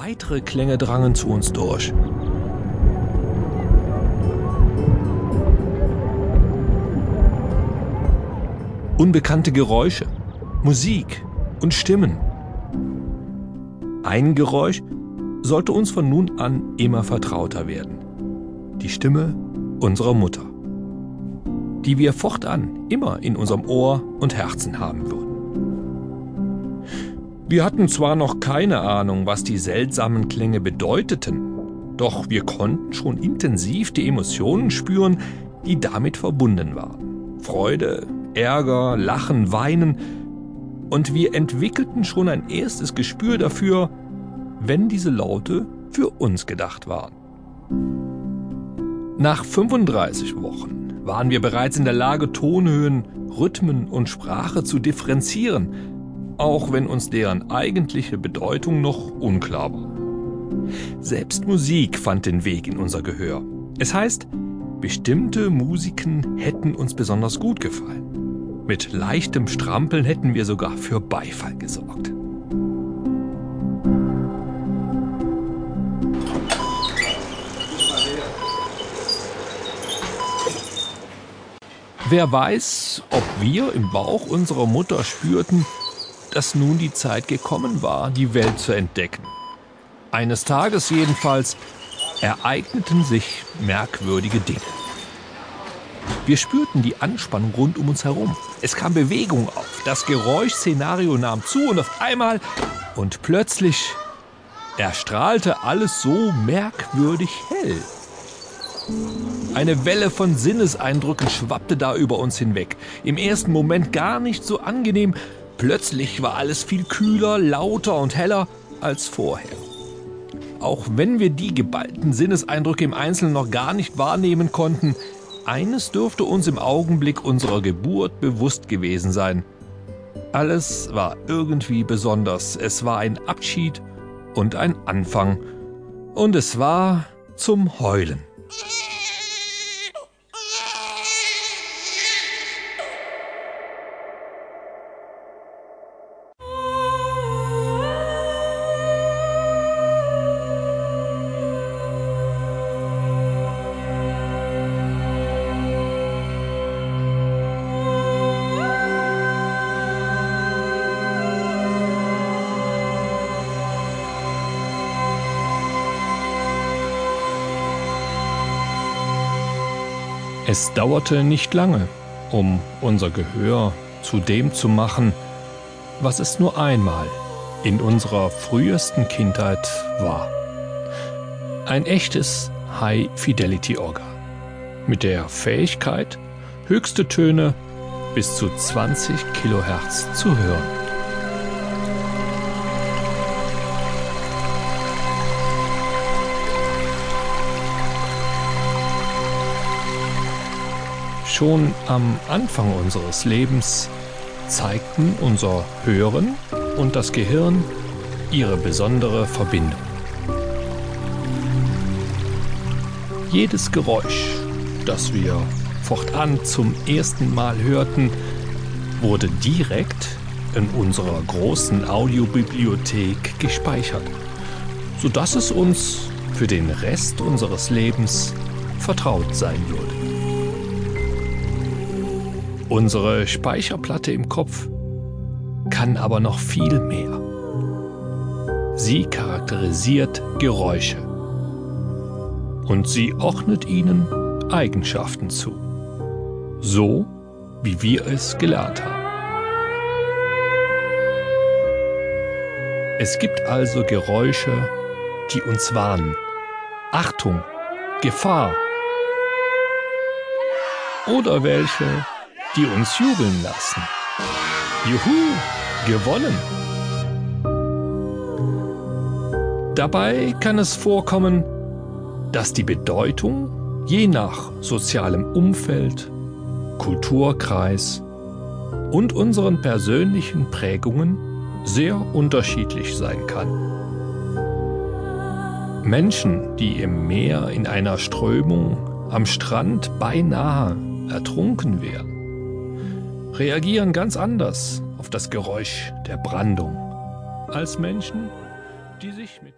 Weitere Klänge drangen zu uns durch. Unbekannte Geräusche, Musik und Stimmen. Ein Geräusch sollte uns von nun an immer vertrauter werden. Die Stimme unserer Mutter, die wir fortan immer in unserem Ohr und Herzen haben würden. Wir hatten zwar noch keine Ahnung, was die seltsamen Klänge bedeuteten, doch wir konnten schon intensiv die Emotionen spüren, die damit verbunden waren. Freude, Ärger, Lachen, Weinen. Und wir entwickelten schon ein erstes Gespür dafür, wenn diese Laute für uns gedacht waren. Nach 35 Wochen waren wir bereits in der Lage, Tonhöhen, Rhythmen und Sprache zu differenzieren, auch wenn uns deren eigentliche Bedeutung noch unklar war. Selbst Musik fand den Weg in unser Gehör. Es heißt, bestimmte Musiken hätten uns besonders gut gefallen. Mit leichtem Strampeln hätten wir sogar für Beifall gesorgt. Wer weiß, ob wir im Bauch unserer Mutter spürten, dass nun die Zeit gekommen war, die Welt zu entdecken. Eines Tages jedenfalls ereigneten sich merkwürdige Dinge. Wir spürten die Anspannung rund um uns herum. Es kam Bewegung auf, das Geräuschszenario nahm zu und auf einmal und plötzlich erstrahlte alles so merkwürdig hell. Eine Welle von Sinneseindrücken schwappte da über uns hinweg. Im ersten Moment gar nicht so angenehm, Plötzlich war alles viel kühler, lauter und heller als vorher. Auch wenn wir die geballten Sinneseindrücke im Einzelnen noch gar nicht wahrnehmen konnten, eines dürfte uns im Augenblick unserer Geburt bewusst gewesen sein. Alles war irgendwie besonders. Es war ein Abschied und ein Anfang. Und es war zum Heulen. Es dauerte nicht lange, um unser Gehör zu dem zu machen, was es nur einmal in unserer frühesten Kindheit war. Ein echtes High-Fidelity-Organ mit der Fähigkeit, höchste Töne bis zu 20 Kilohertz zu hören. Schon am Anfang unseres Lebens zeigten unser Hören und das Gehirn ihre besondere Verbindung. Jedes Geräusch, das wir fortan zum ersten Mal hörten, wurde direkt in unserer großen Audiobibliothek gespeichert, sodass es uns für den Rest unseres Lebens vertraut sein würde. Unsere Speicherplatte im Kopf kann aber noch viel mehr. Sie charakterisiert Geräusche und sie ordnet ihnen Eigenschaften zu, so wie wir es gelernt haben. Es gibt also Geräusche, die uns warnen. Achtung, Gefahr. Oder welche, die uns jubeln lassen. Juhu, gewonnen! Dabei kann es vorkommen, dass die Bedeutung je nach sozialem Umfeld, Kulturkreis und unseren persönlichen Prägungen sehr unterschiedlich sein kann. Menschen, die im Meer in einer Strömung am Strand beinahe ertrunken wären, reagieren ganz anders auf das Geräusch der Brandung. Als Menschen, die sich mit